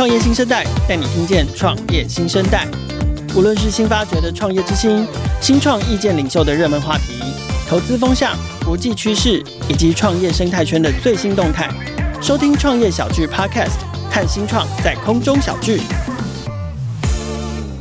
创业新生代带你听见创业新生代，无论是新发掘的创业之星、新创意见领袖的热门话题、投资风向、国际趋势以及创业生态圈的最新动态，收听创业小聚 Podcast，看新创在空中小聚。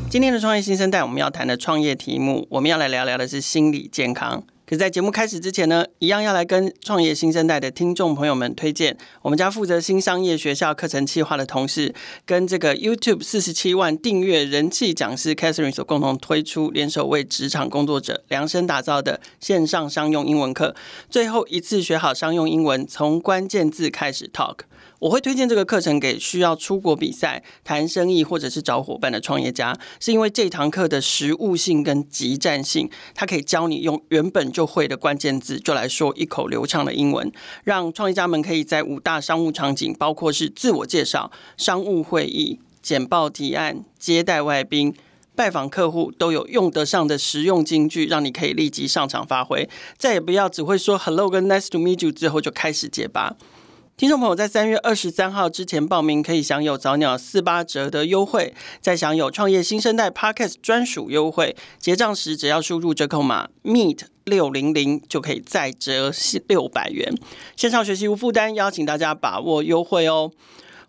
今天的创业新生代，我们要谈的创业题目，我们要来聊聊的是心理健康。可，在节目开始之前呢，一样要来跟创业新生代的听众朋友们推荐，我们家负责新商业学校课程计划的同事，跟这个 YouTube 四十七万订阅人气讲师 Catherine 所共同推出，联手为职场工作者量身打造的线上商用英文课，最后一次学好商用英文，从关键字开始 Talk。我会推荐这个课程给需要出国比赛、谈生意或者是找伙伴的创业家，是因为这堂课的实务性跟即战性，它可以教你用原本就会的关键字就来说一口流畅的英文，让创业家们可以在五大商务场景，包括是自我介绍、商务会议、简报提案、接待外宾、拜访客户，都有用得上的实用金句，让你可以立即上场发挥，再也不要只会说 “hello” 跟 “nice to meet you” 之后就开始结巴。听众朋友在三月二十三号之前报名，可以享有早鸟四八折的优惠，再享有创业新生代 Podcast 专属优惠。结账时只要输入折扣码 Meet 六零零，就可以再折六百元。线上学习无负担，邀请大家把握优惠哦。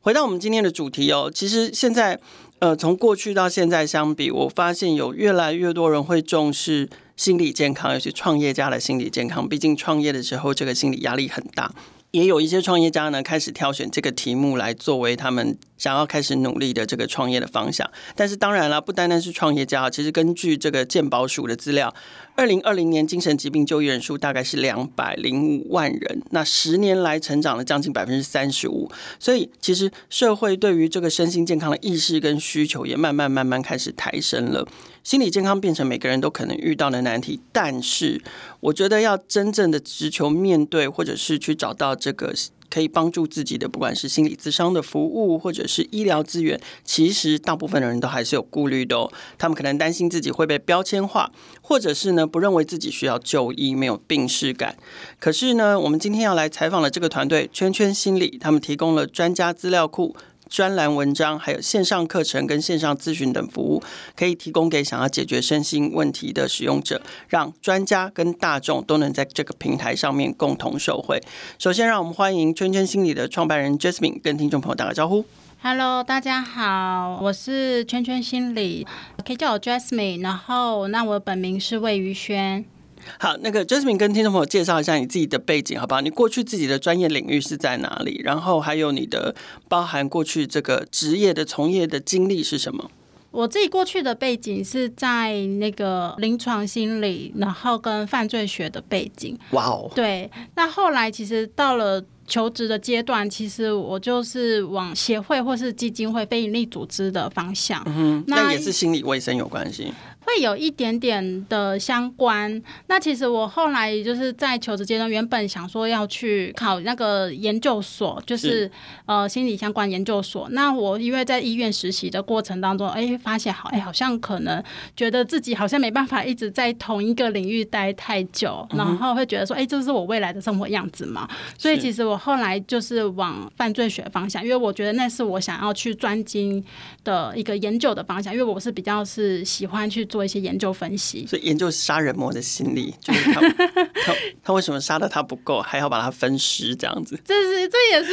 回到我们今天的主题哦，其实现在呃，从过去到现在相比，我发现有越来越多人会重视心理健康，尤其创业家的心理健康。毕竟创业的时候，这个心理压力很大。也有一些创业家呢，开始挑选这个题目来作为他们想要开始努力的这个创业的方向。但是当然了，不单单是创业家，其实根据这个健保署的资料，二零二零年精神疾病就医人数大概是两百零五万人，那十年来成长了将近百分之三十五。所以其实社会对于这个身心健康的意识跟需求也慢慢慢慢开始抬升了。心理健康变成每个人都可能遇到的难题，但是我觉得要真正的直球面对，或者是去找到这个可以帮助自己的，不管是心理咨商的服务，或者是医疗资源，其实大部分的人都还是有顾虑的哦。他们可能担心自己会被标签化，或者是呢不认为自己需要就医，没有病视感。可是呢，我们今天要来采访的这个团队圈圈心理，他们提供了专家资料库。专栏文章，还有线上课程跟线上咨询等服务，可以提供给想要解决身心问题的使用者，让专家跟大众都能在这个平台上面共同受惠。首先，让我们欢迎圈圈心理的创办人 Jasmine 跟听众朋友打个招呼。Hello，大家好，我是圈圈心理，可以叫我 Jasmine。然后，那我本名是魏于萱。好，那个 Jasmine 跟听众朋友介绍一下你自己的背景，好不好？你过去自己的专业领域是在哪里？然后还有你的包含过去这个职业的从业的经历是什么？我自己过去的背景是在那个临床心理，然后跟犯罪学的背景。哇哦，对。那后来其实到了求职的阶段，其实我就是往协会或是基金会、非营利组织的方向。嗯哼，那也是心理卫生有关系。会有一点点的相关。那其实我后来就是在求职阶段，原本想说要去考那个研究所，就是，是呃心理相关研究所。那我因为在医院实习的过程当中，哎，发现好，哎，好像可能觉得自己好像没办法一直在同一个领域待太久，然后会觉得说，哎，这是我未来的生活样子嘛。所以其实我后来就是往犯罪学方向，因为我觉得那是我想要去专精的一个研究的方向，因为我是比较是喜欢去做。做一些研究分析，所以研究杀人魔的心理，就是他 他他为什么杀的他不够，还要把他分尸这样子？这是这也是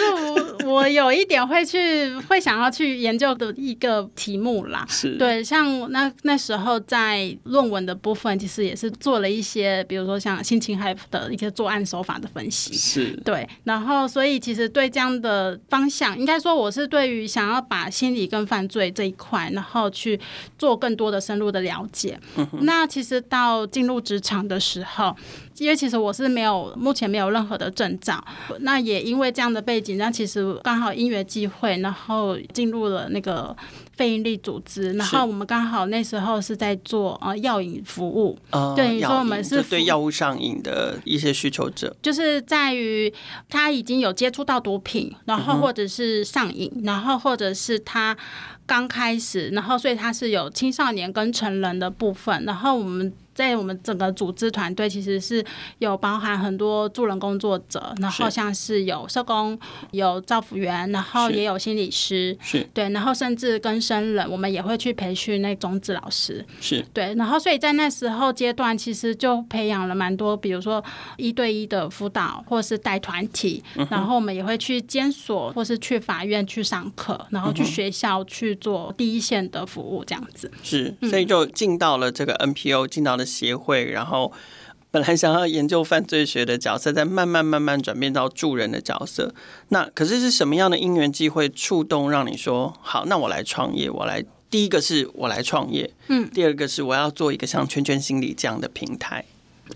我我有一点会去会想要去研究的一个题目啦。是对，像那那时候在论文的部分，其实也是做了一些，比如说像性侵害的一些作案手法的分析。是对，然后所以其实对这样的方向，应该说我是对于想要把心理跟犯罪这一块，然后去做更多的深入的了解。那其实到进入职场的时候，因为其实我是没有目前没有任何的证照，那也因为这样的背景，那其实刚好因缘际会，然后进入了那个非营利组织，然后我们刚好那时候是在做呃药瘾服务，呃、对，说我们是对药物上瘾的一些需求者，就是在于他已经有接触到毒品，然后或者是上瘾，嗯、然后或者是他刚开始，然后所以它是有青少年跟成人的部分，然后我们。在我们整个组织团队，其实是有包含很多助人工作者，然后像是有社工、有照服员，然后也有心理师，是。对，然后甚至跟生人，我们也会去培训那种子老师，是。对，然后所以在那时候阶段，其实就培养了蛮多，比如说一对一的辅导，或是带团体，然后我们也会去监所，或是去法院去上课，然后去学校去做第一线的服务，这样子。是，所以就进到了这个 NPO，进到了。协会，然后本来想要研究犯罪学的角色，再慢慢慢慢转变到助人的角色。那可是是什么样的因缘机会触动，让你说好？那我来创业，我来第一个是我来创业，嗯，第二个是我要做一个像圈圈心理这样的平台。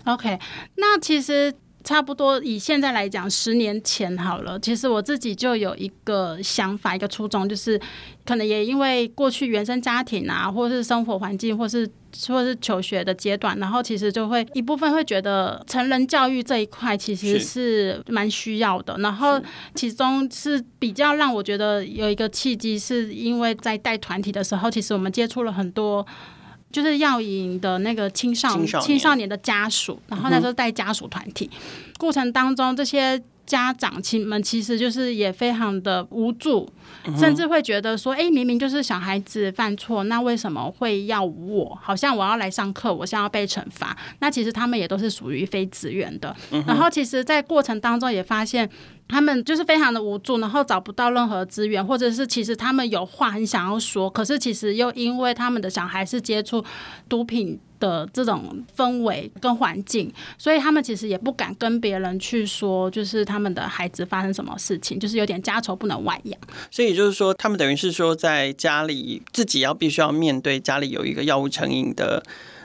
OK，那其实。差不多以现在来讲，十年前好了。其实我自己就有一个想法，一个初衷，就是可能也因为过去原生家庭啊，或是生活环境，或是或是求学的阶段，然后其实就会一部分会觉得成人教育这一块其实是蛮需要的。然后其中是比较让我觉得有一个契机，是因为在带团体的时候，其实我们接触了很多。就是药瘾的那个青少年青少年的家属，然后那时候带家属团体、嗯、过程当中，这些家长亲们其实就是也非常的无助，嗯、甚至会觉得说，哎、欸，明明就是小孩子犯错，那为什么会要我？好像我要来上课，我想要被惩罚。那其实他们也都是属于非自愿的。嗯、然后其实，在过程当中也发现。他们就是非常的无助，然后找不到任何资源，或者是其实他们有话很想要说，可是其实又因为他们的小孩是接触毒品的这种氛围跟环境，所以他们其实也不敢跟别人去说，就是他们的孩子发生什么事情，就是有点家丑不能外扬。所以就是说，他们等于是说，在家里自己要必须要面对家里有一个药物成瘾的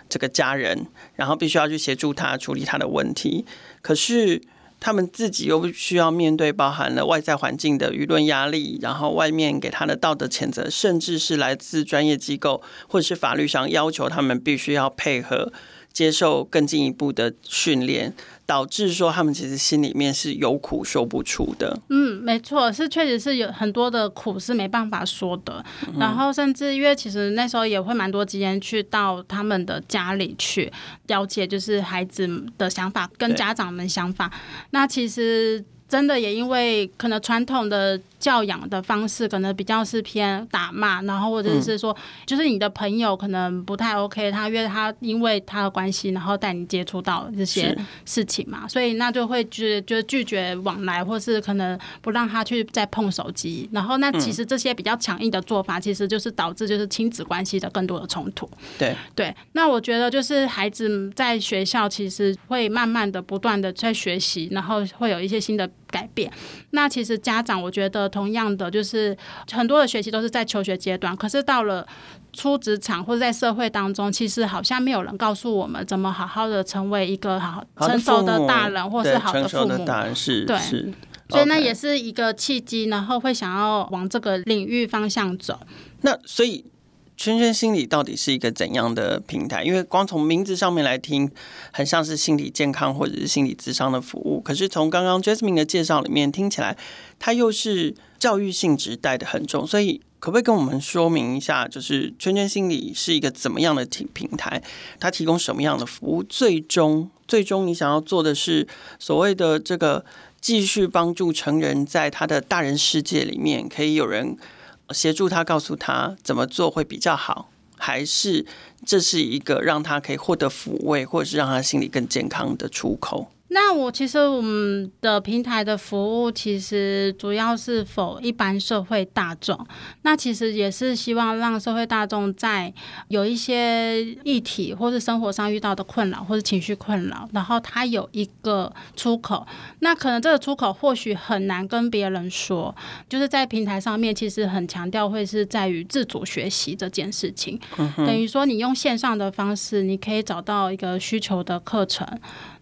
这个家人，然后必须要去协助他处理他的问题，可是。他们自己又需要面对包含了外在环境的舆论压力，然后外面给他的道德谴责，甚至是来自专业机构或者是法律上要求他们必须要配合接受更进一步的训练。导致说他们其实心里面是有苦说不出的。嗯，没错，是确实是有很多的苦是没办法说的。嗯、然后甚至因为其实那时候也会蛮多时间去到他们的家里去了解，就是孩子的想法跟家长们想法。那其实真的也因为可能传统的。教养的方式可能比较是偏打骂，然后或者是说，就是你的朋友可能不太 OK，他约他因为他的关系，然后带你接触到这些事情嘛，所以那就会拒就拒绝往来，或是可能不让他去再碰手机。然后那其实这些比较强硬的做法，其实就是导致就是亲子关系的更多的冲突。对对，那我觉得就是孩子在学校其实会慢慢的不断的在学习，然后会有一些新的改变。那其实家长我觉得。同样的，就是很多的学习都是在求学阶段，可是到了出职场或者在社会当中，其实好像没有人告诉我们怎么好好的成为一个好成熟的大人，或是好的父母。大人是对，是所以那也是一个契机，然后会想要往这个领域方向走。那所以。圈圈心理到底是一个怎样的平台？因为光从名字上面来听，很像是心理健康或者是心理咨商的服务。可是从刚刚 Jasmine 的介绍里面听起来，它又是教育性质带的很重。所以可不可以跟我们说明一下，就是圈圈心理是一个怎么样的平平台？它提供什么样的服务？最终，最终你想要做的是所谓的这个继续帮助成人在他的大人世界里面可以有人。协助他，告诉他怎么做会比较好，还是这是一个让他可以获得抚慰，或者是让他心理更健康的出口？那我其实我们的平台的服务其实主要是 for 一般社会大众，那其实也是希望让社会大众在有一些议题或是生活上遇到的困扰或是情绪困扰，然后他有一个出口。那可能这个出口或许很难跟别人说，就是在平台上面其实很强调会是在于自主学习这件事情，嗯、等于说你用线上的方式，你可以找到一个需求的课程，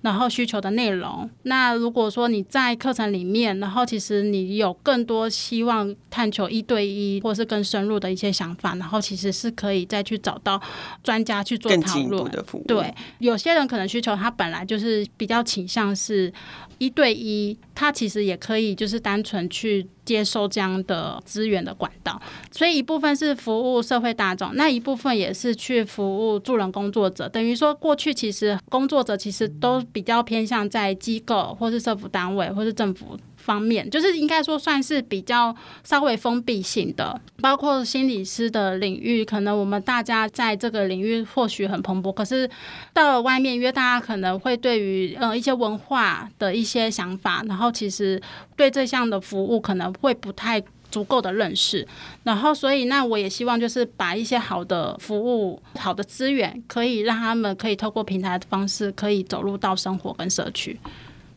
然后需求的。内容。那如果说你在课程里面，然后其实你有更多希望探求一对一或是更深入的一些想法，然后其实是可以再去找到专家去做讨论的服务。对，有些人可能需求他本来就是比较倾向是一对一，他其实也可以就是单纯去接受这样的资源的管道。所以一部分是服务社会大众，那一部分也是去服务助人工作者。等于说，过去其实工作者其实都比较偏向在机构或是社服单位或是政府。方面就是应该说算是比较稍微封闭性的，包括心理师的领域，可能我们大家在这个领域或许很蓬勃，可是到了外面，因为大家可能会对于呃一些文化的一些想法，然后其实对这项的服务可能会不太足够的认识，然后所以那我也希望就是把一些好的服务、好的资源，可以让他们可以透过平台的方式，可以走入到生活跟社区。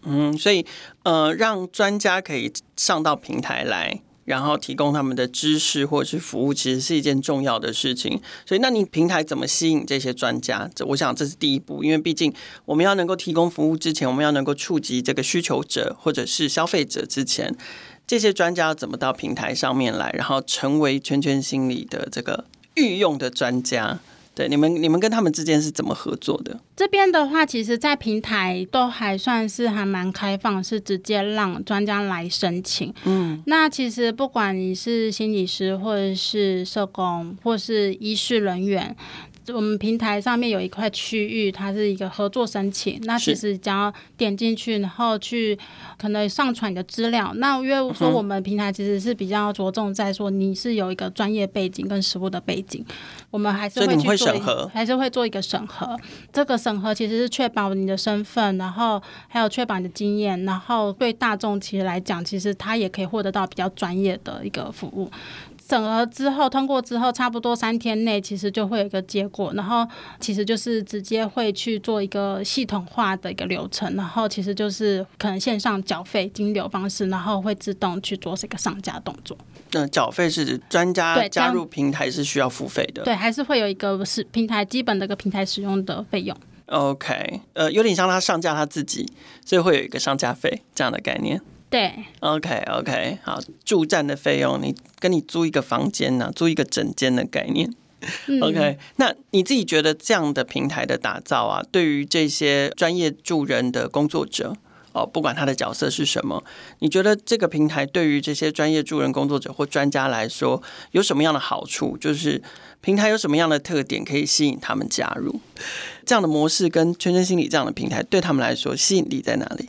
嗯，所以呃，让专家可以上到平台来，然后提供他们的知识或者是服务，其实是一件重要的事情。所以，那你平台怎么吸引这些专家？这我想这是第一步，因为毕竟我们要能够提供服务之前，我们要能够触及这个需求者或者是消费者之前，这些专家怎么到平台上面来，然后成为圈圈心理的这个御用的专家？对，你们你们跟他们之间是怎么合作的？这边的话，其实，在平台都还算是还蛮开放，是直接让专家来申请。嗯，那其实不管你是心理师，或者是社工，或是医事人员。我们平台上面有一块区域，它是一个合作申请。那其实只要点进去，然后去可能上传你的资料。那因为说我们平台其实是比较着重在说你是有一个专业背景跟实务的背景，我们还是会去做，还是会做一个审核。这个审核其实是确保你的身份，然后还有确保你的经验，然后对大众其实来讲，其实他也可以获得到比较专业的一个服务。审核之后通过之后，差不多三天内其实就会有一个结果，然后其实就是直接会去做一个系统化的一个流程，然后其实就是可能线上缴费金流方式，然后会自动去做这个上架动作。那缴费是专家加入平台是需要付费的？对，还是会有一个是平台基本的一个平台使用的费用。OK，呃，有点像他上架他自己，所以会有一个上架费这样的概念。对，OK OK，好，驻站的费用，你跟你租一个房间呢、啊，租一个整间的概念。嗯、OK，那你自己觉得这样的平台的打造啊，对于这些专业助人的工作者哦，不管他的角色是什么，你觉得这个平台对于这些专业助人工作者或专家来说有什么样的好处？就是平台有什么样的特点可以吸引他们加入？这样的模式跟圈圈心理这样的平台对他们来说吸引力在哪里？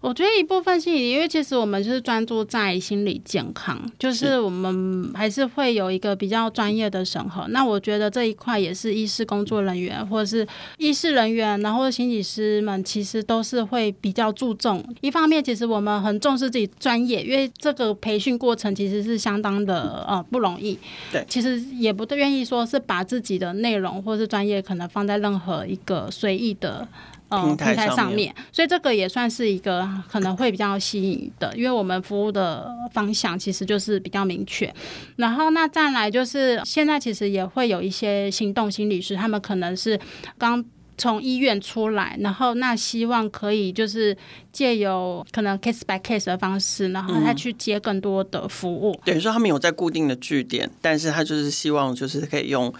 我觉得一部分心理，因为其实我们就是专注在心理健康，就是我们还是会有一个比较专业的审核。那我觉得这一块也是医师工作人员或者是医师人员，然后心理师们其实都是会比较注重。一方面，其实我们很重视自己专业，因为这个培训过程其实是相当的呃不容易。对，其实也不愿意说是把自己的内容或是专业可能放在任何一个随意的。嗯，平台上面，所以这个也算是一个可能会比较吸引的，因为我们服务的方向其实就是比较明确。然后那再来就是现在其实也会有一些行动心理师，他们可能是刚从医院出来，然后那希望可以就是借由可能 case by case 的方式，然后他去接更多的服务。等于说他们有在固定的据点，但是他就是希望就是可以用。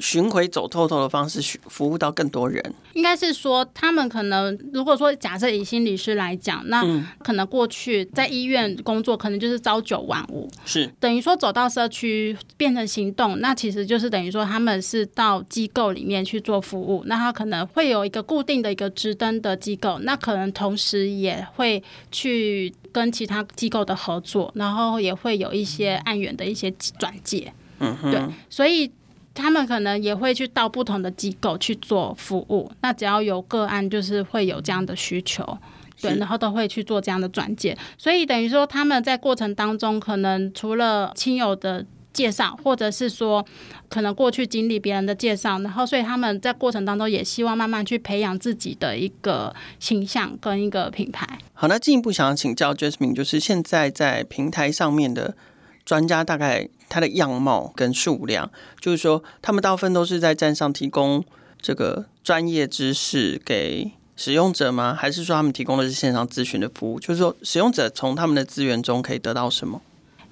巡回走透透的方式，服务到更多人。应该是说，他们可能如果说假设以心理师来讲，那可能过去在医院工作，可能就是朝九晚五，是等于说走到社区变成行动，那其实就是等于说他们是到机构里面去做服务。那他可能会有一个固定的一个执登的机构，那可能同时也会去跟其他机构的合作，然后也会有一些案源的一些转介。嗯哼，对，所以。他们可能也会去到不同的机构去做服务，那只要有个案，就是会有这样的需求，对，然后都会去做这样的转介。所以等于说他们在过程当中，可能除了亲友的介绍，或者是说可能过去经历别人的介绍，然后所以他们在过程当中也希望慢慢去培养自己的一个形象跟一个品牌。好，那进一步想要请教 Jasmine，就是现在在平台上面的专家大概。它的样貌跟数量，就是说，他们大部分都是在站上提供这个专业知识给使用者吗？还是说他们提供的是线上咨询的服务？就是说，使用者从他们的资源中可以得到什么？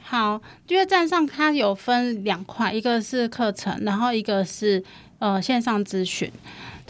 好，因为站上它有分两块，一个是课程，然后一个是呃线上咨询。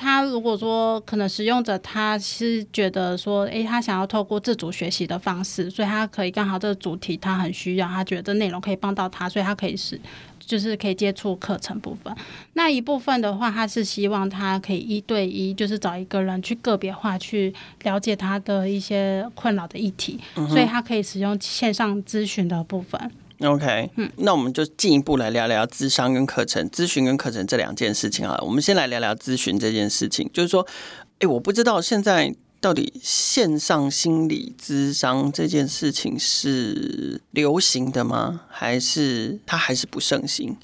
他如果说可能使用者他是觉得说，诶，他想要透过自主学习的方式，所以他可以刚好这个主题他很需要，他觉得这内容可以帮到他，所以他可以是就是可以接触课程部分。那一部分的话，他是希望他可以一对一，就是找一个人去个别化去了解他的一些困扰的议题，嗯、所以他可以使用线上咨询的部分。OK，嗯，那我们就进一步来聊聊咨商跟课程、咨询跟课程这两件事情啊。我们先来聊聊咨询这件事情，就是说，哎，我不知道现在到底线上心理咨商这件事情是流行的吗？还是它还是不盛行？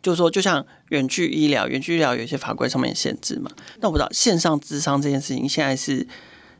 就是说，就像远距医疗，远距医疗有些法规上面限制嘛。那我不知道线上咨商这件事情现在是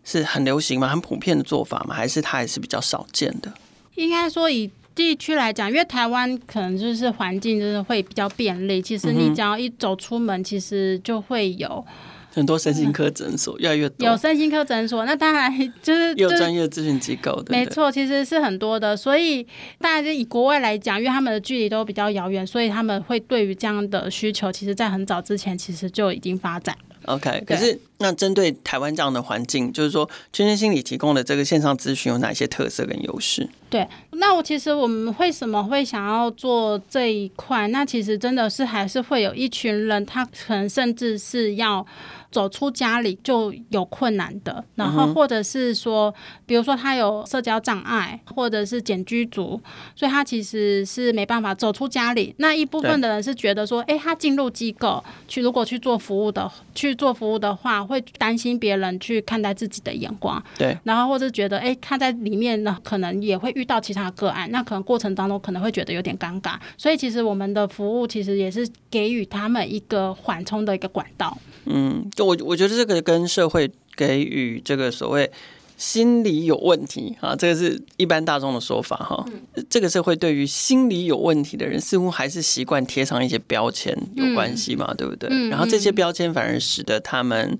是很流行吗？很普遍的做法吗？还是它还是比较少见的？应该说以。地区来讲，因为台湾可能就是环境就是会比较便利，其实你只要一走出门，其实就会有很多身心科诊所，越来越多。有身心科诊所，那当然就是有专业咨询机构的，没错，其实是很多的。所以大家就以国外来讲，因为他们的距离都比较遥远，所以他们会对于这样的需求，其实在很早之前其实就已经发展。OK，可是那针对台湾这样的环境，就是说，圈圈心理提供的这个线上咨询有哪些特色跟优势？对，那我其实我们为什么会想要做这一块？那其实真的是还是会有一群人，他可能甚至是要。走出家里就有困难的，然后或者是说，比如说他有社交障碍，或者是简居族，所以他其实是没办法走出家里。那一部分的人是觉得说，哎，他进入机构去，如果去做服务的去做服务的话，会担心别人去看待自己的眼光。对，然后或者觉得，哎，他在里面呢，可能也会遇到其他个案，那可能过程当中可能会觉得有点尴尬。所以其实我们的服务其实也是给予他们一个缓冲的一个管道。嗯，就我我觉得这个跟社会给予这个所谓心理有问题啊，这个是一般大众的说法哈。这个社会对于心理有问题的人，似乎还是习惯贴上一些标签有关系嘛，对不对？然后这些标签反而使得他们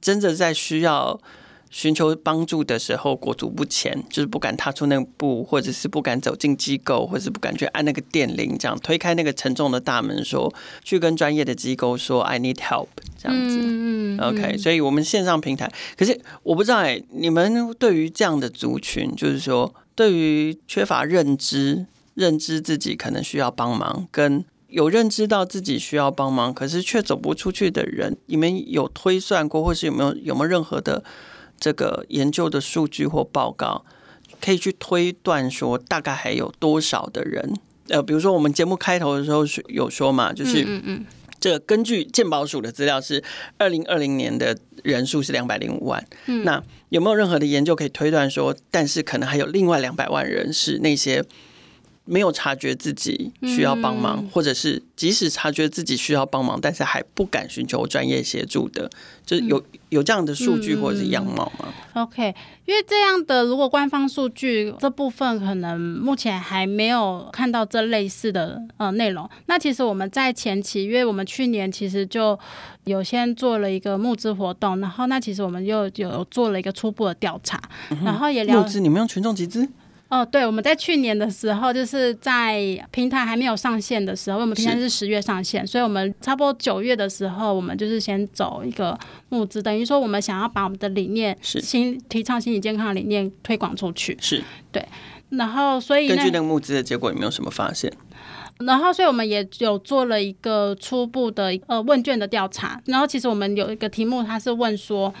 真的在需要。寻求帮助的时候，裹足不前，就是不敢踏出那步，或者是不敢走进机构，或者是不敢去按那个电铃，这样推开那个沉重的大门，说去跟专业的机构说 “I need help” 这样子。嗯嗯。OK，所以我们线上平台，可是我不知道哎、欸，你们对于这样的族群，就是说对于缺乏认知、认知自己可能需要帮忙，跟有认知到自己需要帮忙，可是却走不出去的人，你们有推算过，或是有没有有没有任何的？这个研究的数据或报告，可以去推断说，大概还有多少的人？呃，比如说我们节目开头的时候是有说嘛，就是嗯嗯，这个根据健保署的资料是二零二零年的人数是两百零五万。嗯，那有没有任何的研究可以推断说，但是可能还有另外两百万人是那些？没有察觉自己需要帮忙，或者是即使察觉自己需要帮忙，但是还不敢寻求专业协助的，就是有有这样的数据或者是样貌吗？OK，因为这样的如果官方数据这部分可能目前还没有看到这类似的呃内容。那其实我们在前期，因为我们去年其实就有先做了一个募资活动，然后那其实我们又有做了一个初步的调查，嗯、然后也了募资，你们用群众集资？哦，对，我们在去年的时候，就是在平台还没有上线的时候，我们平台是十月上线，所以我们差不多九月的时候，我们就是先走一个募资，等于说我们想要把我们的理念，是心提倡心理健康的理念推广出去，是对，然后所以根据那个募资的结果，有没有什么发现？然后，所以我们也有做了一个初步的呃问卷的调查，然后其实我们有一个题目，它是问说。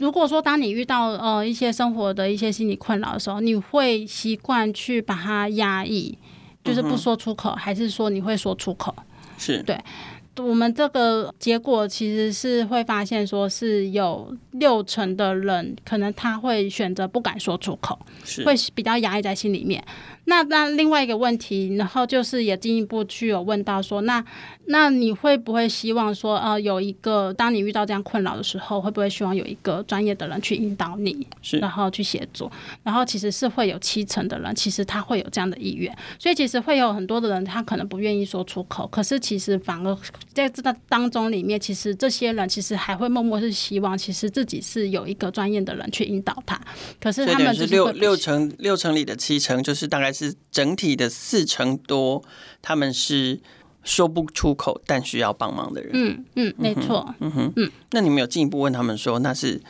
如果说当你遇到呃一些生活的一些心理困扰的时候，你会习惯去把它压抑，就是不说出口，嗯、还是说你会说出口？是对。我们这个结果其实是会发现，说是有六成的人可能他会选择不敢说出口，是会比较压抑在心里面。那那另外一个问题，然后就是也进一步去有问到说，那那你会不会希望说，呃，有一个当你遇到这样困扰的时候，会不会希望有一个专业的人去引导你，是然后去协助？然后其实是会有七成的人，其实他会有这样的意愿。所以其实会有很多的人，他可能不愿意说出口，可是其实反而在这个当中里面，其实这些人其实还会默默是希望，其实自己是有一个专业的人去引导他。可是他们是六六成六成里的七成，就是大概是整体的四成多，他们是说不出口但需要帮忙的人。嗯嗯，没错。嗯哼嗯。那你们有进一步问他们说，那是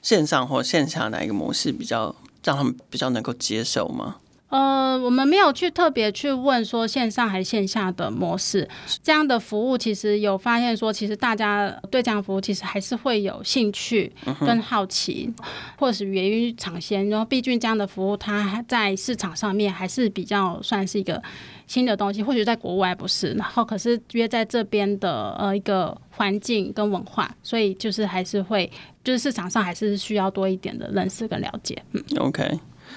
线上或线下哪一个模式比较让他们比较能够接受吗？呃，我们没有去特别去问说线上还是线下的模式，这样的服务其实有发现说，其实大家对这样的服务其实还是会有兴趣跟好奇，嗯、或者是源于尝鲜。然后，毕竟这样的服务它在市场上面还是比较算是一个新的东西，或许在国外不是。然后，可是约在这边的呃一个环境跟文化，所以就是还是会，就是市场上还是需要多一点的认识跟了解。嗯，OK。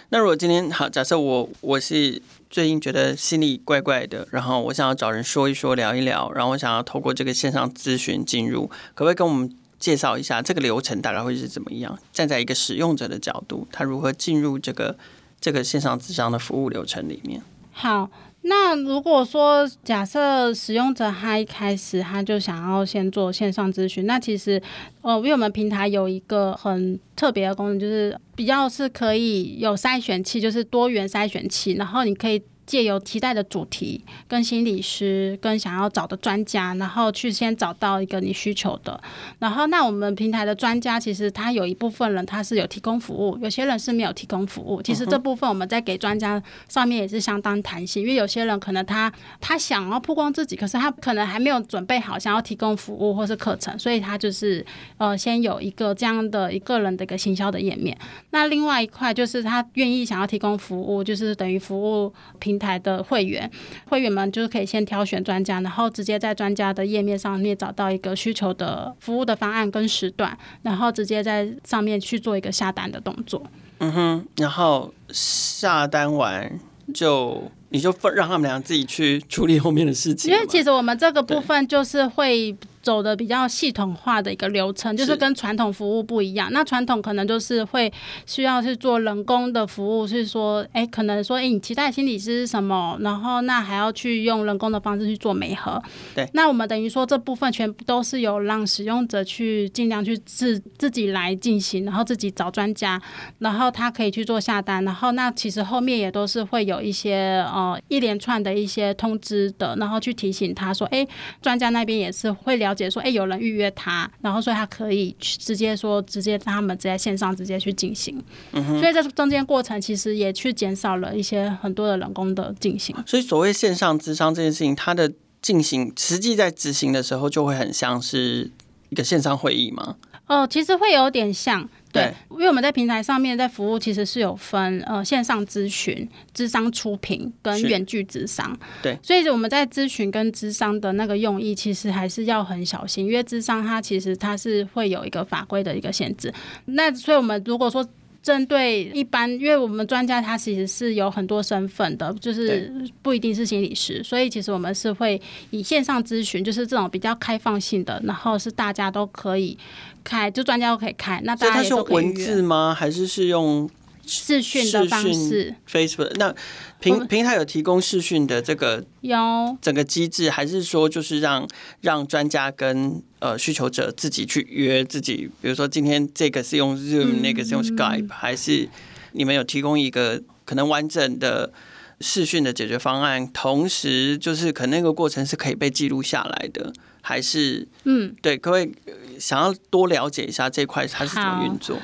那如果今天好，假设我我是最近觉得心里怪怪的，然后我想要找人说一说、聊一聊，然后我想要透过这个线上咨询进入，可不可以跟我们介绍一下这个流程大概会是怎么样？站在一个使用者的角度，他如何进入这个这个线上咨商的服务流程里面？好。那如果说假设使用者他一开始他就想要先做线上咨询，那其实呃，因为我们平台有一个很特别的功能，就是比较是可以有筛选器，就是多元筛选器，然后你可以。借由期待的主题、跟心理师、跟想要找的专家，然后去先找到一个你需求的。然后，那我们平台的专家其实他有一部分人他是有提供服务，有些人是没有提供服务。其实这部分我们在给专家上面也是相当弹性，因为有些人可能他他想要曝光自己，可是他可能还没有准备好想要提供服务或是课程，所以他就是呃先有一个这样的一个人的一个行销的页面。那另外一块就是他愿意想要提供服务，就是等于服务平。平台的会员，会员们就是可以先挑选专家，然后直接在专家的页面上面找到一个需求的服务的方案跟时段，然后直接在上面去做一个下单的动作。嗯哼，然后下单完就你就让他们俩自己去处理后面的事情。因为其实我们这个部分就是会。走的比较系统化的一个流程，就是跟传统服务不一样。那传统可能就是会需要去做人工的服务，是说，哎、欸，可能说，哎、欸，你期待心理师是什么？然后那还要去用人工的方式去做媒合。对。那我们等于说这部分全部都是有让使用者去尽量去自自己来进行，然后自己找专家，然后他可以去做下单。然后那其实后面也都是会有一些呃一连串的一些通知的，然后去提醒他说，哎、欸，专家那边也是会了。解说，哎，有人预约他，然后所以他可以直接说，直接他们直接线上直接去进行。所以在中间过程其实也去减少了一些很多的人工的进行。所以所谓线上咨商这件事情，它的进行实际在执行的时候，就会很像是一个线上会议吗？哦，其实会有点像。对，因为我们在平台上面在服务，其实是有分呃线上咨询、智商出品跟远距智商。对，所以我们在咨询跟智商的那个用意，其实还是要很小心，因为智商它其实它是会有一个法规的一个限制。那所以我们如果说针对一般，因为我们专家他其实是有很多身份的，就是不一定是心理师，所以其实我们是会以线上咨询，就是这种比较开放性的，然后是大家都可以。开就专家都可以开，那大家也都可以用文字吗？还是是用视讯的方式？Facebook 那平平台有提供视讯的这个有整个机制，还是说就是让让专家跟呃需求者自己去约自己？比如说今天这个是用 Zoom，嗯，那个是用 Skype，还是你们有提供一个可能完整的视讯的解决方案？同时就是可能那个过程是可以被记录下来的，还是嗯对，可不可以？想要多了解一下这块它是怎么运作？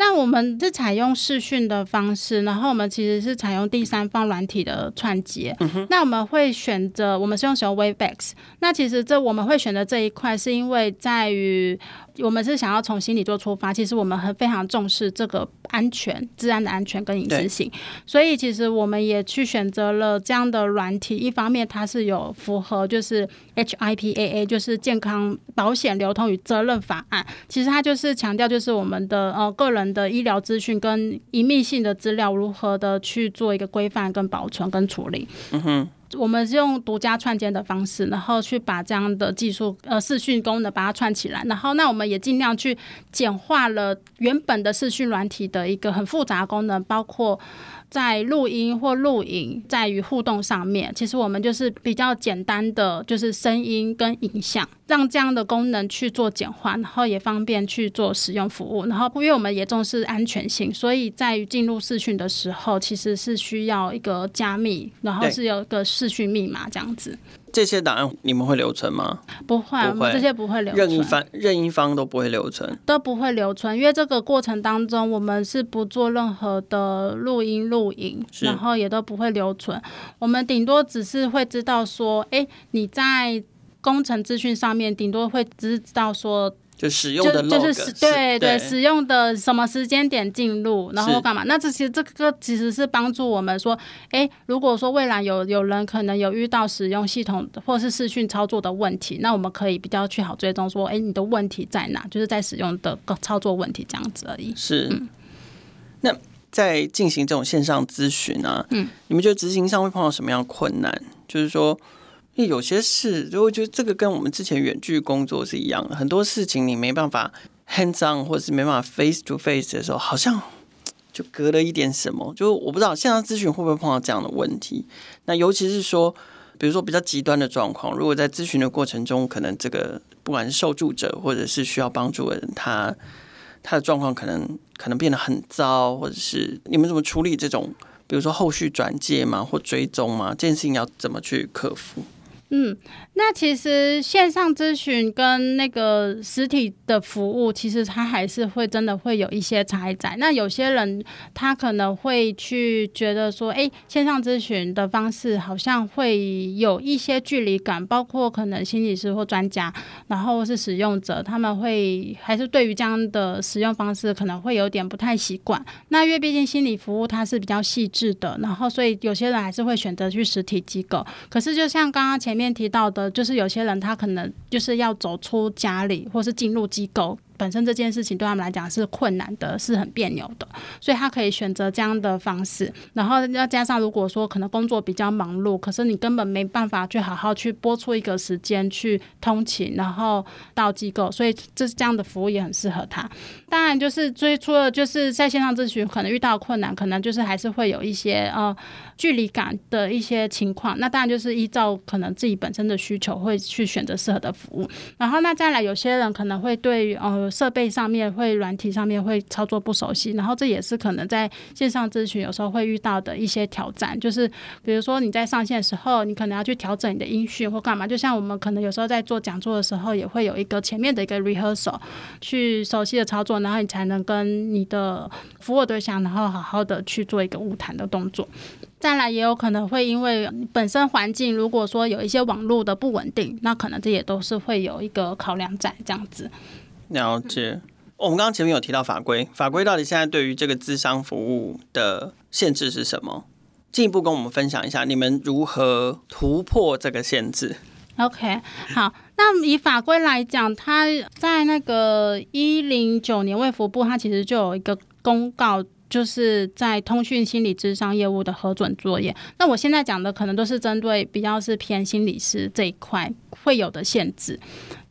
那我们是采用视讯的方式，然后我们其实是采用第三方软体的串接。嗯、那我们会选择，我们是用使用 Webex。那其实这我们会选择这一块，是因为在于。我们是想要从心理做出发，其实我们很非常重视这个安全、治安的安全跟隐私性，所以其实我们也去选择了这样的软体。一方面，它是有符合就是 HIPAA，就是健康保险流通与责任法案。其实它就是强调就是我们的呃个人的医疗资讯跟隐秘性的资料如何的去做一个规范跟保存跟处理。嗯哼。我们是用独家串接的方式，然后去把这样的技术呃视讯功能把它串起来，然后那我们也尽量去简化了原本的视讯软体的一个很复杂功能，包括在录音或录影，在于互动上面，其实我们就是比较简单的，就是声音跟影像，让这样的功能去做简化，然后也方便去做使用服务。然后，因为我们也重视安全性，所以在于进入视讯的时候，其实是需要一个加密，然后是有一个视讯密码这样子。这些档案你们会留存吗？不会，不会，我们这些不会留存。任一方任一方都不会留存，都不会留存，因为这个过程当中我们是不做任何的录音录影，然后也都不会留存。我们顶多只是会知道说，哎，你在工程资讯上面顶多会知道说。就使用的 log, 就是对对，对使用的什么时间点进入，然后干嘛？那这些这个其实是帮助我们说，哎，如果说未来有有人可能有遇到使用系统或是视讯操作的问题，那我们可以比较去好追踪说，哎，你的问题在哪？就是在使用的个操作问题这样子而已。是。嗯、那在进行这种线上咨询啊，嗯，你们觉得执行上会碰到什么样的困难？就是说。因为有些事，如果觉得这个跟我们之前远距工作是一样的，很多事情你没办法 hands on 或者是没办法 face to face 的时候，好像就隔了一点什么。就我不知道线上咨询会不会碰到这样的问题。那尤其是说，比如说比较极端的状况，如果在咨询的过程中，可能这个不管是受助者或者是需要帮助的人，他他的状况可能可能变得很糟，或者是你们怎么处理这种，比如说后续转介嘛或追踪嘛，这件事情要怎么去克服？嗯，那其实线上咨询跟那个实体的服务，其实它还是会真的会有一些差异在。那有些人他可能会去觉得说，哎，线上咨询的方式好像会有一些距离感，包括可能心理师或专家，然后是使用者，他们会还是对于这样的使用方式可能会有点不太习惯。那因为毕竟心理服务它是比较细致的，然后所以有些人还是会选择去实体机构。可是就像刚刚前面。面提到的，就是有些人他可能就是要走出家里，或是进入机构。本身这件事情对他们来讲是困难的，是很别扭的，所以他可以选择这样的方式。然后要加上，如果说可能工作比较忙碌，可是你根本没办法去好好去拨出一个时间去通勤，然后到机构，所以这这样的服务也很适合他。当然，就是最初的就是在线上咨询可能遇到困难，可能就是还是会有一些呃距离感的一些情况。那当然就是依照可能自己本身的需求，会去选择适合的服务。然后那再来，有些人可能会对呃。设备上面会软体上面会操作不熟悉，然后这也是可能在线上咨询有时候会遇到的一些挑战，就是比如说你在上线的时候，你可能要去调整你的音讯或干嘛，就像我们可能有时候在做讲座的时候，也会有一个前面的一个 rehearsal 去熟悉的操作，然后你才能跟你的服务对象，然后好好的去做一个晤谈的动作。再来也有可能会因为本身环境如果说有一些网络的不稳定，那可能这也都是会有一个考量在这样子。了解，我们刚刚前面有提到法规，法规到底现在对于这个咨商服务的限制是什么？进一步跟我们分享一下，你们如何突破这个限制？OK，好，那以法规来讲，它在那个一零九年卫福部，它其实就有一个公告，就是在通讯心理咨商业务的核准作业。那我现在讲的可能都是针对比较是偏心理师这一块会有的限制。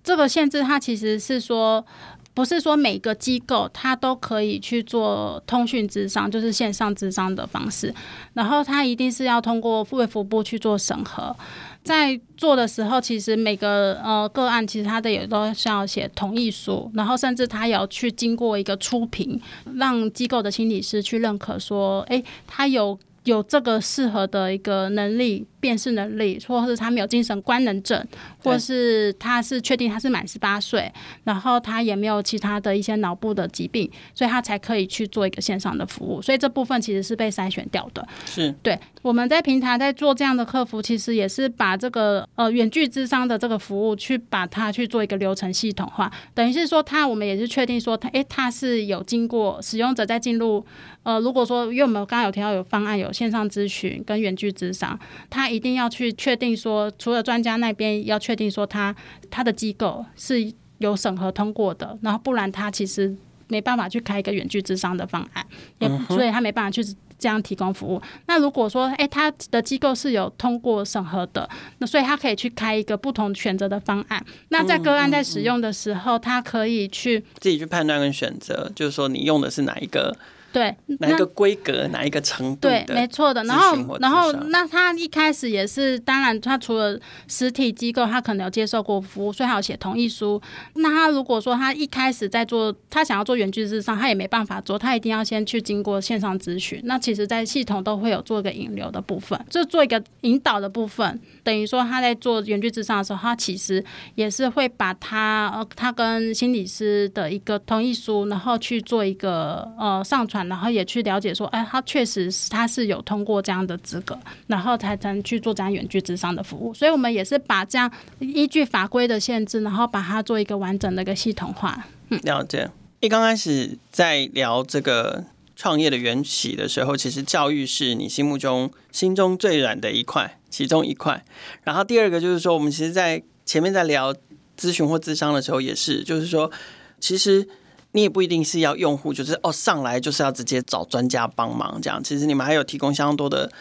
这个限制，它其实是说，不是说每个机构它都可以去做通讯咨商，就是线上咨商的方式。然后它一定是要通过卫福部去做审核，在做的时候，其实每个呃个案，其实它的也都是要写同意书，然后甚至它也要去经过一个初评，让机构的心理师去认可说，诶，他有有这个适合的一个能力。辨识能力，或者是他没有精神官能症，或是他是确定他是满十八岁，然后他也没有其他的一些脑部的疾病，所以他才可以去做一个线上的服务。所以这部分其实是被筛选掉的。是对我们在平台在做这样的客服，其实也是把这个呃远距咨商的这个服务去把它去做一个流程系统化，等于是说他我们也是确定说他诶，他是有经过使用者在进入呃如果说因为我们刚刚有提到有方案有线上咨询跟远距咨商，他。一定要去确定说，除了专家那边要确定说他他的机构是有审核通过的，然后不然他其实没办法去开一个远距咨商的方案，也所以他没办法去这样提供服务。那如果说，哎，他的机构是有通过审核的，那所以他可以去开一个不同选择的方案。那在个案在使用的时候，他可以去自己去判断跟选择，就是说你用的是哪一个。对，哪一个规格，哪一个程度？对，没错的。然后，然后，那他一开始也是，当然，他除了实体机构，他可能有接受过服务，所以他有写同意书。那他如果说他一开始在做，他想要做远距咨商，他也没办法做，他一定要先去经过线上咨询。那其实，在系统都会有做一个引流的部分，就做一个引导的部分。等于说他在做远距咨商的时候，他其实也是会把他呃，他跟心理师的一个同意书，然后去做一个呃上传。然后也去了解说，哎，他确实是他是有通过这样的资格，然后才能去做这样远距咨商的服务。所以，我们也是把这样依据法规的限制，然后把它做一个完整的一个系统化。嗯，了解。一刚开始在聊这个创业的缘起的时候，其实教育是你心目中心中最软的一块，其中一块。然后第二个就是说，我们其实，在前面在聊咨询或咨商的时候，也是就是说，其实。你也不一定是要用户，就是哦上来就是要直接找专家帮忙这样。其实你们还有提供相当多的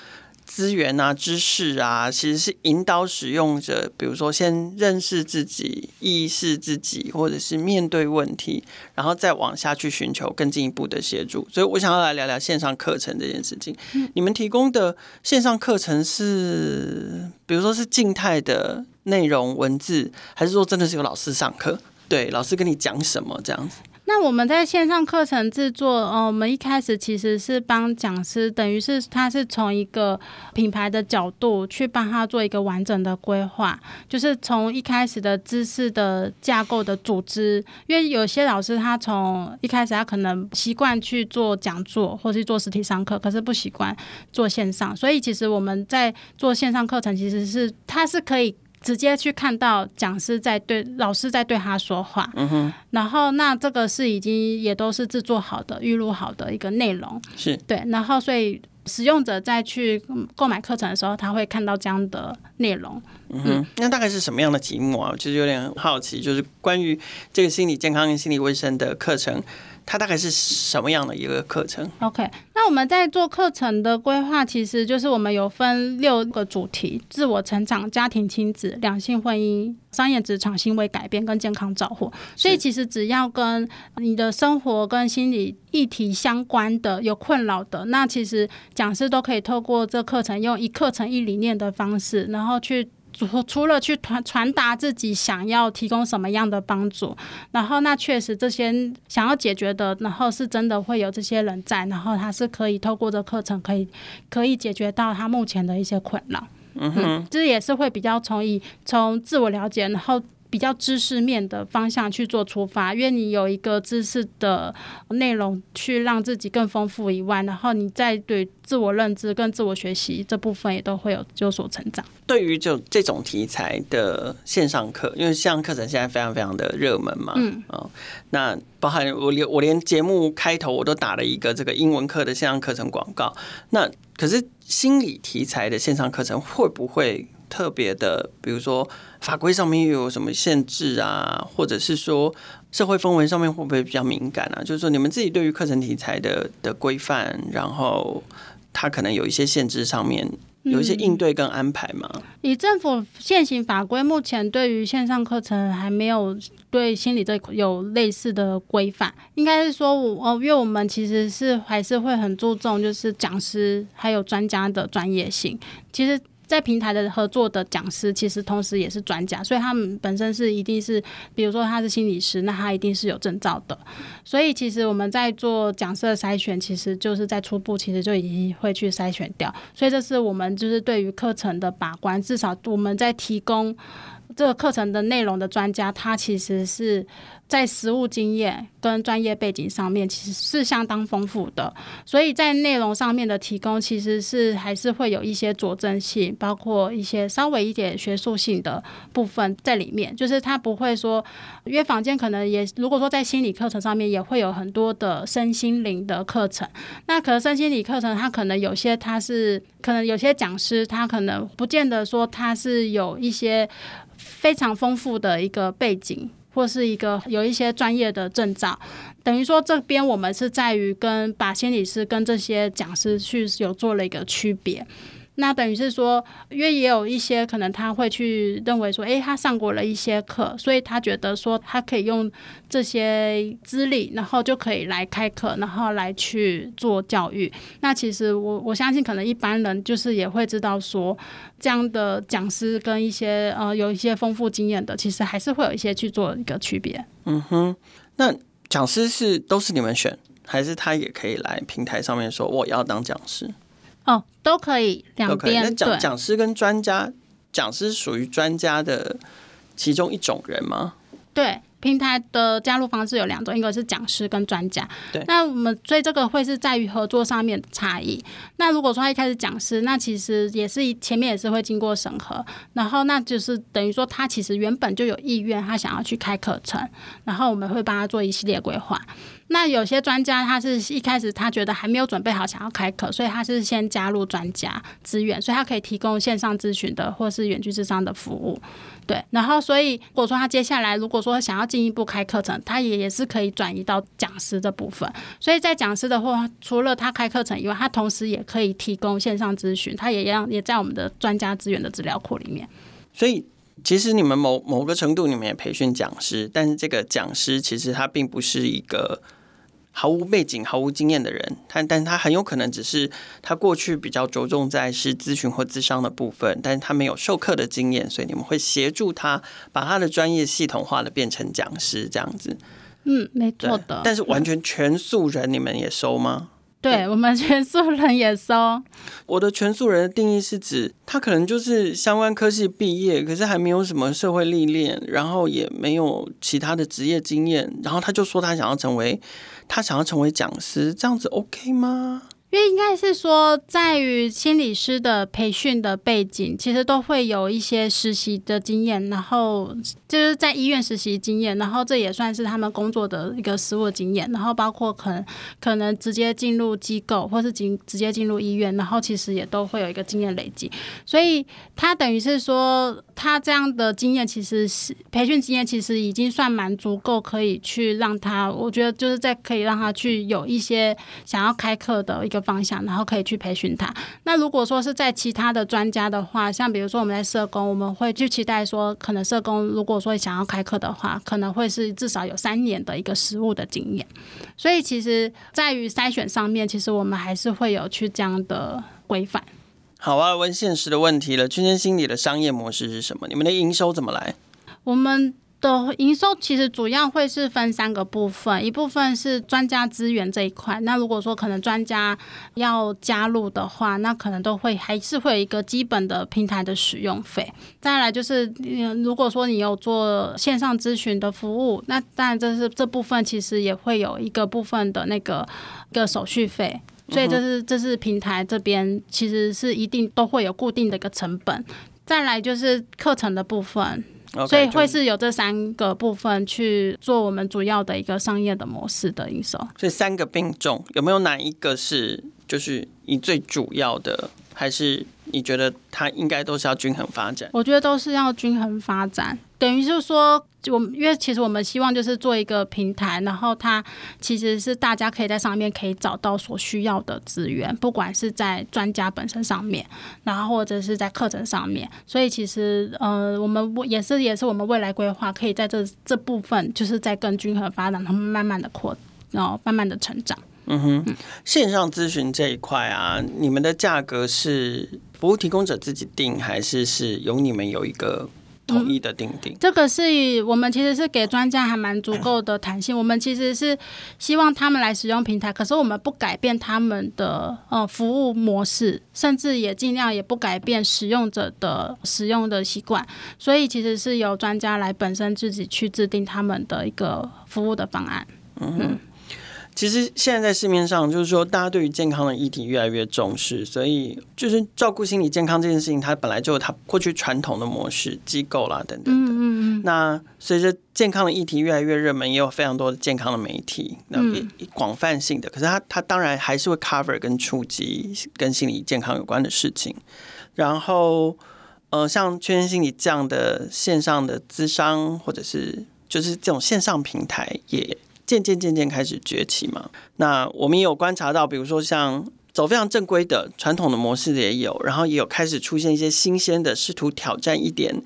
资源啊、知识啊，其实是引导使用者，比如说先认识自己、意识自己，或者是面对问题，然后再往下去寻求更进一步的协助。所以我想要来聊聊线上课程这件事情。你们提供的线上课程是，比如说是静态的内容文字，还是说真的是有老师上课？对，老师跟你讲什么这样子？那我们在线上课程制作，呃，我们一开始其实是帮讲师，等于是他是从一个品牌的角度去帮他做一个完整的规划，就是从一开始的知识的架构的组织，因为有些老师他从一开始他可能习惯去做讲座或是做实体上课，可是不习惯做线上，所以其实我们在做线上课程，其实是他是可以。直接去看到讲师在对老师在对他说话，嗯哼，然后那这个是已经也都是制作好的、预录好的一个内容，是。对，然后所以使用者在去购买课程的时候，他会看到这样的内容，嗯哼，那大概是什么样的题目啊？其实有点好奇，就是关于这个心理健康跟心理卫生的课程。它大概是什么样的一个课程？OK，那我们在做课程的规划，其实就是我们有分六个主题：自我成长、家庭亲子、两性婚姻、商业职场、行为改变跟健康照护。所以其实只要跟你的生活跟心理议题相关的、有困扰的，那其实讲师都可以透过这课程，用一课程一理念的方式，然后去。除除了去传传达自己想要提供什么样的帮助，然后那确实这些想要解决的，然后是真的会有这些人在，然后他是可以透过这课程可以可以解决到他目前的一些困扰。嗯哼，这也是会比较从以从自我了解，然后。比较知识面的方向去做出发，因为你有一个知识的内容去让自己更丰富以外，然后你在对自我认知跟自我学习这部分也都会有有所成长。对于就这种题材的线上课，因为线上课程现在非常非常的热门嘛，嗯，哦，那包含我连我连节目开头我都打了一个这个英文课的线上课程广告。那可是心理题材的线上课程会不会特别的，比如说？法规上面又有什么限制啊？或者是说社会氛围上面会不会比较敏感啊？就是说你们自己对于课程题材的的规范，然后它可能有一些限制上面有一些应对跟安排吗？以政府现行法规，目前对于线上课程还没有对心理这有类似的规范。应该是说，我哦因为我们其实是还是会很注重就是讲师还有专家的专业性。其实。在平台的合作的讲师，其实同时也是专家，所以他们本身是一定是，比如说他是心理师，那他一定是有证照的。所以其实我们在做讲师的筛选，其实就是在初步其实就已经会去筛选掉。所以这是我们就是对于课程的把关，至少我们在提供这个课程的内容的专家，他其实是。在实务经验跟专业背景上面，其实是相当丰富的，所以在内容上面的提供，其实是还是会有一些佐证性，包括一些稍微一点学术性的部分在里面。就是他不会说，因为坊间可能也如果说在心理课程上面也会有很多的身心灵的课程，那可能身心理课程，他可能有些他是可能有些讲师，他可能不见得说他是有一些非常丰富的一个背景。或是一个有一些专业的证照。等于说，这边我们是在于跟把心理师跟这些讲师去有做了一个区别。那等于是说，因为也有一些可能他会去认为说，诶，他上过了一些课，所以他觉得说他可以用这些资历，然后就可以来开课，然后来去做教育。那其实我我相信，可能一般人就是也会知道说，这样的讲师跟一些呃有一些丰富经验的，其实还是会有一些去做一个区别。嗯哼，那讲师是都是你们选，还是他也可以来平台上面说我要当讲师？哦，都可以，两边。那讲讲师跟专家，讲师属于专家的其中一种人吗？对。平台的加入方式有两种，一个是讲师跟专家。对。那我们所以这个会是在于合作上面的差异。那如果说他一开始讲师，那其实也是前面也是会经过审核，然后那就是等于说他其实原本就有意愿，他想要去开课程，然后我们会帮他做一系列规划。那有些专家他是一开始他觉得还没有准备好想要开课，所以他是先加入专家资源，所以他可以提供线上咨询的或是远距咨商的服务。对，然后所以如果说他接下来如果说想要进一步开课程，他也也是可以转移到讲师的部分。所以在讲师的话，除了他开课程以外，他同时也可以提供线上咨询，他也一样也在我们的专家资源的资料库里面。所以其实你们某某个程度你们也培训讲师，但是这个讲师其实他并不是一个。毫无背景、毫无经验的人，他但他很有可能只是他过去比较着重在是咨询或咨商的部分，但是他没有授课的经验，所以你们会协助他把他的专业系统化的变成讲师这样子。嗯，没错的。但是完全全素人你们也收吗？对，对我们全素人也收。我的全素人的定义是指他可能就是相关科系毕业，可是还没有什么社会历练，然后也没有其他的职业经验，然后他就说他想要成为。他想要成为讲师，这样子 OK 吗？因为应该是说，在于心理师的培训的背景，其实都会有一些实习的经验，然后就是在医院实习经验，然后这也算是他们工作的一个实务经验，然后包括可能可能直接进入机构，或是进直接进入医院，然后其实也都会有一个经验累积，所以他等于是说，他这样的经验其实是培训经验，其实已经算蛮足够，可以去让他，我觉得就是在可以让他去有一些想要开课的一个。方向，然后可以去培训他。那如果说是在其他的专家的话，像比如说我们在社工，我们会去期待说，可能社工如果说想要开课的话，可能会是至少有三年的一个实务的经验。所以其实在于筛选上面，其实我们还是会有去这样的规范。好啊，问现实的问题了，圈圈心理的商业模式是什么？你们的营收怎么来？我们。的营收其实主要会是分三个部分，一部分是专家资源这一块。那如果说可能专家要加入的话，那可能都会还是会有一个基本的平台的使用费。再来就是，嗯如果说你有做线上咨询的服务，那当然这是这部分其实也会有一个部分的那个一个手续费。所以这是这是平台这边其实是一定都会有固定的一个成本。再来就是课程的部分。Okay, 所以会是有这三个部分去做我们主要的一个商业的模式的营收。所以三个并重，有没有哪一个是就是你最主要的，还是你觉得它应该都是要均衡发展？我觉得都是要均衡发展。等于就是说，我们因为其实我们希望就是做一个平台，然后它其实是大家可以在上面可以找到所需要的资源，不管是在专家本身上面，然后或者是在课程上面。所以其实呃，我们也是也是我们未来规划，可以在这这部分就是在更均衡发展，然后慢慢的扩，然后慢慢的成长。嗯哼，线上咨询这一块啊，你们的价格是服务提供者自己定，还是是由你们有一个？统一的定定，这个是以我们其实是给专家还蛮足够的弹性。我们其实是希望他们来使用平台，可是我们不改变他们的呃服务模式，甚至也尽量也不改变使用者的使用的习惯。所以其实是由专家来本身自己去制定他们的一个服务的方案。嗯。其实现在在市面上，就是说大家对于健康的议题越来越重视，所以就是照顾心理健康这件事情，它本来就有它过去传统的模式、机构啦等等的。嗯嗯。那随着健康的议题越来越热门，也有非常多的健康的媒体，那广泛性的。可是它它当然还是会 cover 跟触及跟心理健康有关的事情。然后呃，像圈圈心理这样的线上的咨商或者是就是这种线上平台也渐渐渐渐开始崛起嘛。那我们也有观察到，比如说像走非常正规的传统的模式的也有，然后也有开始出现一些新鲜的，试图挑战一点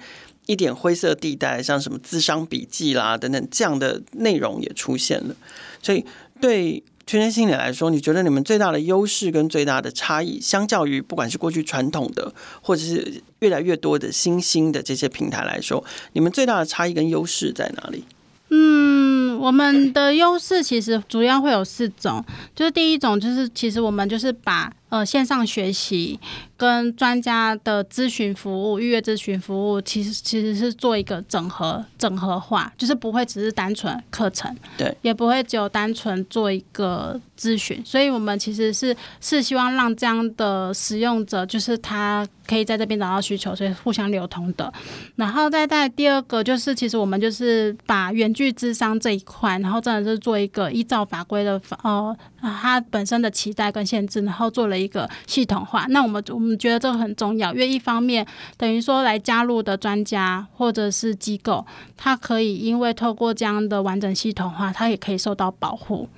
一点灰色地带，像什么咨商笔记啦等等这样的内容也出现了。所以对圈圈心理来说，你觉得你们最大的优势跟最大的差异，相较于不管是过去传统的，或者是越来越多的新兴的这些平台来说，你们最大的差异跟优势在哪里？嗯，我们的优势其实主要会有四种，就是第一种就是其实我们就是把呃线上学习。跟专家的咨询服务、预约咨询服务，其实其实是做一个整合、整合化，就是不会只是单纯课程，对，也不会只有单纯做一个咨询。所以，我们其实是是希望让这样的使用者，就是他可以在这边找到需求，所以互相流通的。然后再带第二个，就是其实我们就是把远距智商这一块，然后真的是做一个依照法规的哦，它本身的期待跟限制，然后做了一个系统化。那我们我们。觉得这个很重要，因为一方面等于说来加入的专家或者是机构，他可以因为透过这样的完整系统化，他也可以受到保护。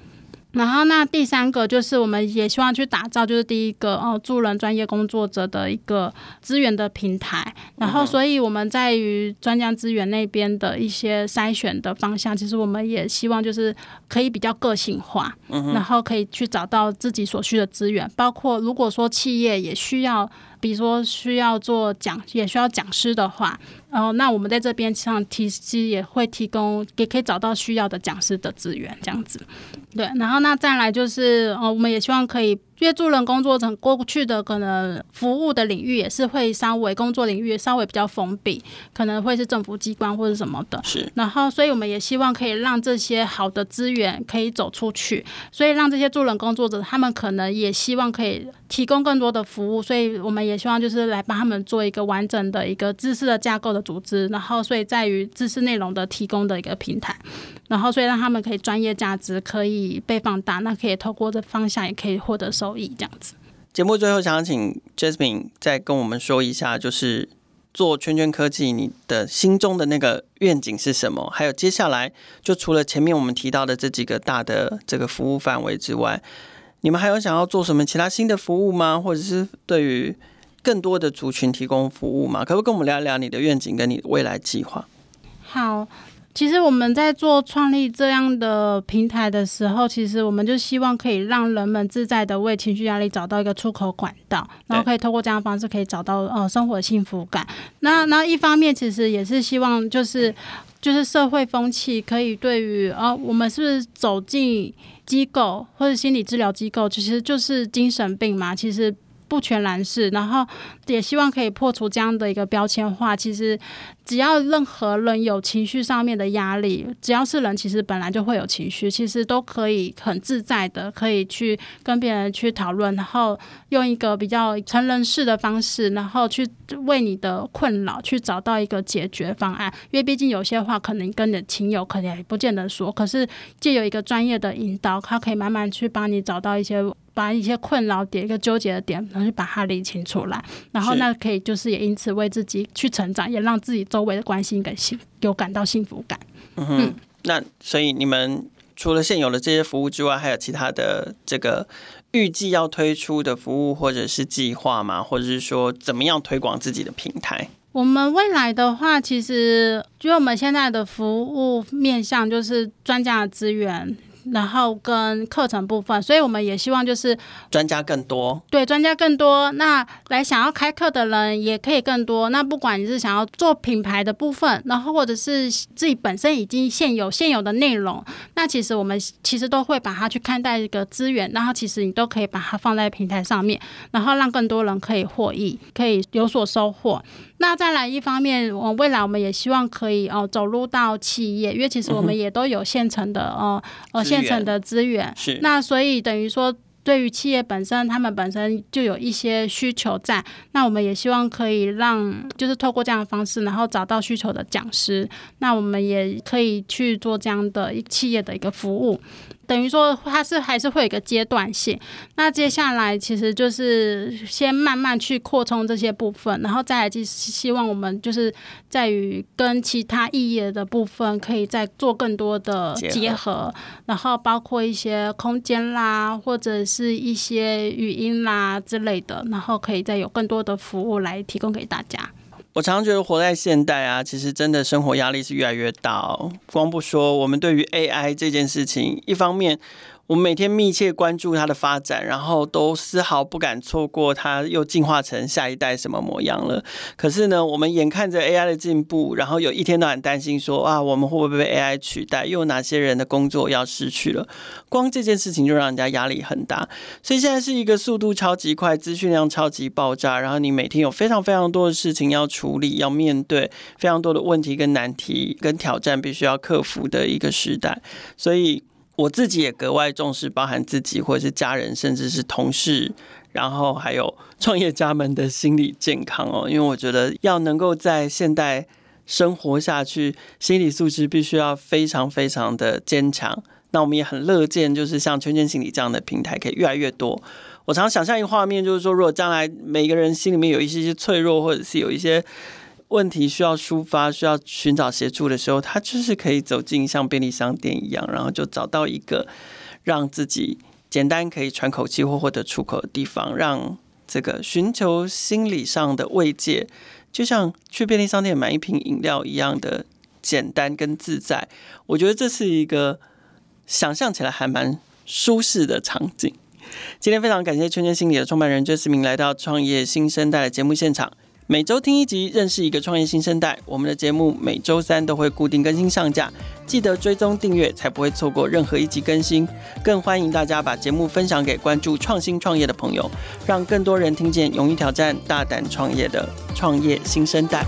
然后，那第三个就是，我们也希望去打造，就是第一个哦，助人专业工作者的一个资源的平台。然后，所以我们在于专家资源那边的一些筛选的方向，其实我们也希望就是可以比较个性化，然后可以去找到自己所需的资源。包括如果说企业也需要，比如说需要做讲，也需要讲师的话。然后，那我们在这边上提其实也会提供，也可以找到需要的讲师的资源，这样子。对，然后那再来就是，哦，我们也希望可以。因为助人工作者过去的可能服务的领域也是会稍微工作领域稍微比较封闭，可能会是政府机关或者什么的。是。然后，所以我们也希望可以让这些好的资源可以走出去，所以让这些助人工作者他们可能也希望可以提供更多的服务，所以我们也希望就是来帮他们做一个完整的一个知识的架构的组织，然后所以在于知识内容的提供的一个平台，然后所以让他们可以专业价值可以被放大，那可以透过这方向也可以获得收。这样子，节目最后想请 Jasmine 再跟我们说一下，就是做圈圈科技，你的心中的那个愿景是什么？还有接下来，就除了前面我们提到的这几个大的这个服务范围之外，你们还有想要做什么其他新的服务吗？或者是对于更多的族群提供服务吗？可不可以跟我们聊一聊你的愿景跟你的未来计划？好。其实我们在做创立这样的平台的时候，其实我们就希望可以让人们自在的为情绪压力找到一个出口管道，然后可以透过这样的方式可以找到呃生活的幸福感。那那一方面，其实也是希望就是就是社会风气可以对于呃我们是不是走进机构或者心理治疗机构，其实就是精神病嘛，其实不全然是。然后也希望可以破除这样的一个标签化，其实。只要任何人有情绪上面的压力，只要是人，其实本来就会有情绪，其实都可以很自在的，可以去跟别人去讨论，然后用一个比较成人式的方式，然后去为你的困扰去找到一个解决方案。因为毕竟有些话可能跟你的亲友可能也不见得说，可是借有一个专业的引导，他可以慢慢去帮你找到一些，把一些困扰点、一个纠结的点，然后去把它理清出来，然后那可以就是也因此为自己去成长，也让自己。周围的关心跟幸有感到幸福感。嗯哼，那所以你们除了现有的这些服务之外，还有其他的这个预计要推出的服务或者是计划吗？或者是说怎么样推广自己的平台？我们未来的话，其实就我们现在的服务面向就是专家的资源。然后跟课程部分，所以我们也希望就是专家更多，对，专家更多。那来想要开课的人也可以更多。那不管你是想要做品牌的部分，然后或者是自己本身已经现有现有的内容，那其实我们其实都会把它去看待一个资源，然后其实你都可以把它放在平台上面，然后让更多人可以获益，可以有所收获。那再来一方面，我未来我们也希望可以哦走入到企业，因为其实我们也都有现成的哦呃现成的资源。是。那所以等于说，对于企业本身，他们本身就有一些需求在。那我们也希望可以让，就是透过这样的方式，然后找到需求的讲师。那我们也可以去做这样的企业的一个服务。等于说它是还是会有一个阶段性。那接下来其实就是先慢慢去扩充这些部分，然后再来就是希望我们就是在于跟其他异业的部分可以再做更多的结合，结合然后包括一些空间啦，或者是一些语音啦之类的，然后可以再有更多的服务来提供给大家。我常常觉得活在现代啊，其实真的生活压力是越来越大哦。光不说我们对于 AI 这件事情，一方面。我们每天密切关注它的发展，然后都丝毫不敢错过它又进化成下一代什么模样了。可是呢，我们眼看着 AI 的进步，然后有一天都很担心说啊，我们会不会被 AI 取代？又有哪些人的工作要失去了？光这件事情就让人家压力很大。所以现在是一个速度超级快、资讯量超级爆炸，然后你每天有非常非常多的事情要处理、要面对，非常多的问题跟难题跟挑战必须要克服的一个时代。所以。我自己也格外重视，包含自己或者是家人，甚至是同事，然后还有 创业家们的心理健康哦。因为我觉得要能够在现代生活下去，心理素质必须要非常非常的坚强。那我们也很乐见，就是像圈圈心理这样的平台可以越来越多。我常想象一个画面，就是说，如果将来每个人心里面有一些些脆弱，或者是有一些。问题需要抒发，需要寻找协助的时候，他就是可以走进像便利商店一样，然后就找到一个让自己简单可以喘口气或获得出口的地方，让这个寻求心理上的慰藉，就像去便利商店买一瓶饮料一样的简单跟自在。我觉得这是一个想象起来还蛮舒适的场景。今天非常感谢圈圈心理的创办人 Jasmine 来到创业新生代的节目现场。每周听一集，认识一个创业新生代。我们的节目每周三都会固定更新上架，记得追踪订阅，才不会错过任何一集更新。更欢迎大家把节目分享给关注创新创业的朋友，让更多人听见勇于挑战、大胆创业的创业新生代。